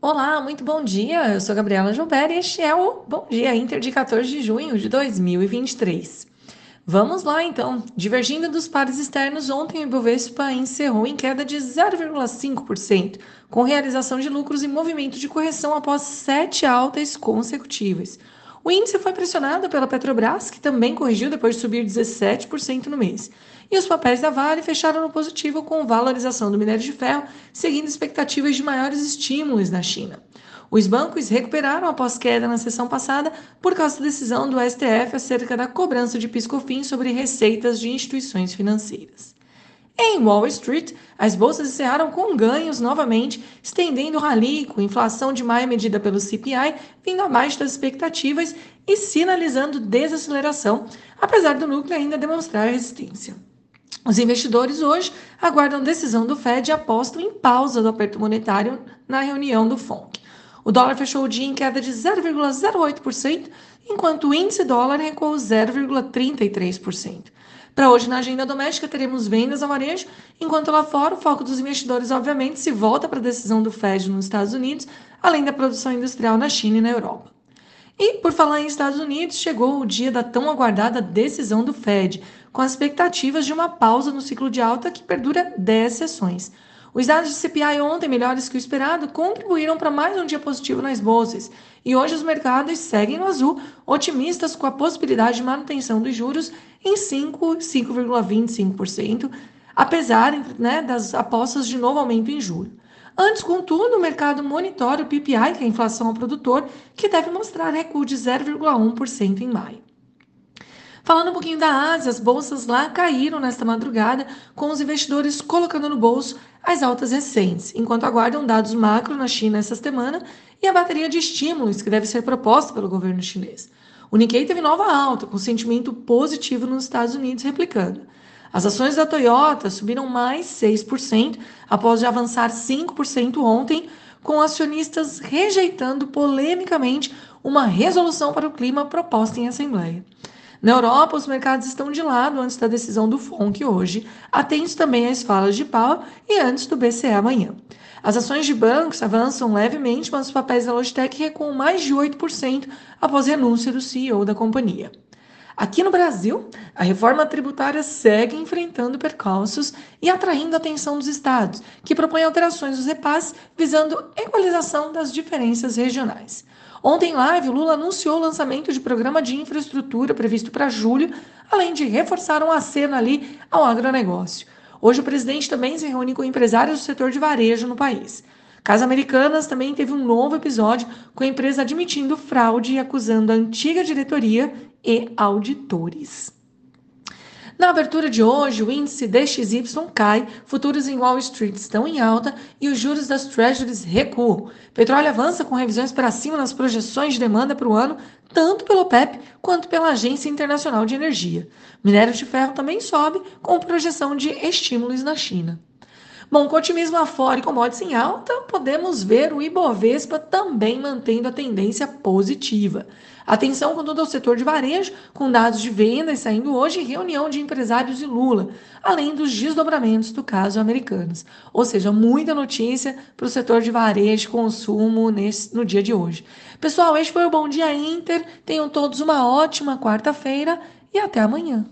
Olá, muito bom dia. Eu sou Gabriela Gilberto e este é o Bom Dia Inter de 14 de junho de 2023. Vamos lá então. Divergindo dos pares externos, ontem o Ibovespa encerrou em queda de 0,5%, com realização de lucros e movimento de correção após sete altas consecutivas. O índice foi pressionado pela Petrobras, que também corrigiu depois de subir 17% no mês. E os papéis da Vale fecharam no positivo com valorização do minério de ferro, seguindo expectativas de maiores estímulos na China. Os bancos recuperaram após queda na sessão passada por causa da decisão do STF acerca da cobrança de piscofins sobre receitas de instituições financeiras. Em Wall Street, as bolsas encerraram com ganhos novamente, estendendo o rally, com inflação de maio medida pelo CPI vindo abaixo das expectativas e sinalizando desaceleração, apesar do núcleo ainda demonstrar resistência. Os investidores hoje aguardam decisão do Fed e apostam em pausa do aperto monetário na reunião do FONC. O dólar fechou o dia em queda de 0,08%, enquanto o índice dólar recuou 0,33%. Para hoje, na agenda doméstica, teremos vendas ao varejo, enquanto lá fora o foco dos investidores, obviamente, se volta para a decisão do Fed nos Estados Unidos, além da produção industrial na China e na Europa. E, por falar em Estados Unidos, chegou o dia da tão aguardada decisão do Fed, com as expectativas de uma pausa no ciclo de alta que perdura 10 sessões. Os dados de CPI ontem, melhores que o esperado, contribuíram para mais um dia positivo nas bolsas. E hoje os mercados seguem no azul, otimistas com a possibilidade de manutenção dos juros em 5,25%, apesar né, das apostas de novo aumento em julho. Antes, contudo, o mercado monitora o PPI, que é a inflação ao produtor, que deve mostrar recuo de 0,1% em maio. Falando um pouquinho da Ásia, as bolsas lá caíram nesta madrugada, com os investidores colocando no bolso as altas recentes, enquanto aguardam dados macro na China essa semana e a bateria de estímulos que deve ser proposta pelo governo chinês. O Nikkei teve nova alta, com sentimento positivo nos Estados Unidos replicando. As ações da Toyota subiram mais 6% após de avançar 5% ontem, com acionistas rejeitando polemicamente uma resolução para o clima proposta em assembleia. Na Europa, os mercados estão de lado antes da decisão do FONC hoje, atentos também às falas de Powell e antes do BCE amanhã. As ações de bancos avançam levemente, mas os papéis da Logitech recuam mais de 8% após renúncia do CEO da companhia. Aqui no Brasil, a reforma tributária segue enfrentando percalços e atraindo a atenção dos estados, que propõem alterações dos repasses visando equalização das diferenças regionais. Ontem, em live, Lula anunciou o lançamento de programa de infraestrutura previsto para julho, além de reforçar um aceno ali ao agronegócio. Hoje, o presidente também se reúne com empresários do setor de varejo no país. Casa Americanas também teve um novo episódio com a empresa admitindo fraude e acusando a antiga diretoria e auditores. Na abertura de hoje, o índice DXY cai, futuros em Wall Street estão em alta e os juros das Treasuries recuam. Petróleo avança com revisões para cima nas projeções de demanda para o ano, tanto pelo PEP quanto pela Agência Internacional de Energia. Minério de ferro também sobe, com projeção de estímulos na China. Bom, com otimismo afora e commodities em alta, podemos ver o Ibovespa também mantendo a tendência positiva. Atenção com todo o setor de varejo, com dados de vendas saindo hoje e reunião de empresários de Lula, além dos desdobramentos do caso americanos. Ou seja, muita notícia para o setor de varejo e consumo nesse, no dia de hoje. Pessoal, este foi o Bom Dia Inter. Tenham todos uma ótima quarta-feira e até amanhã.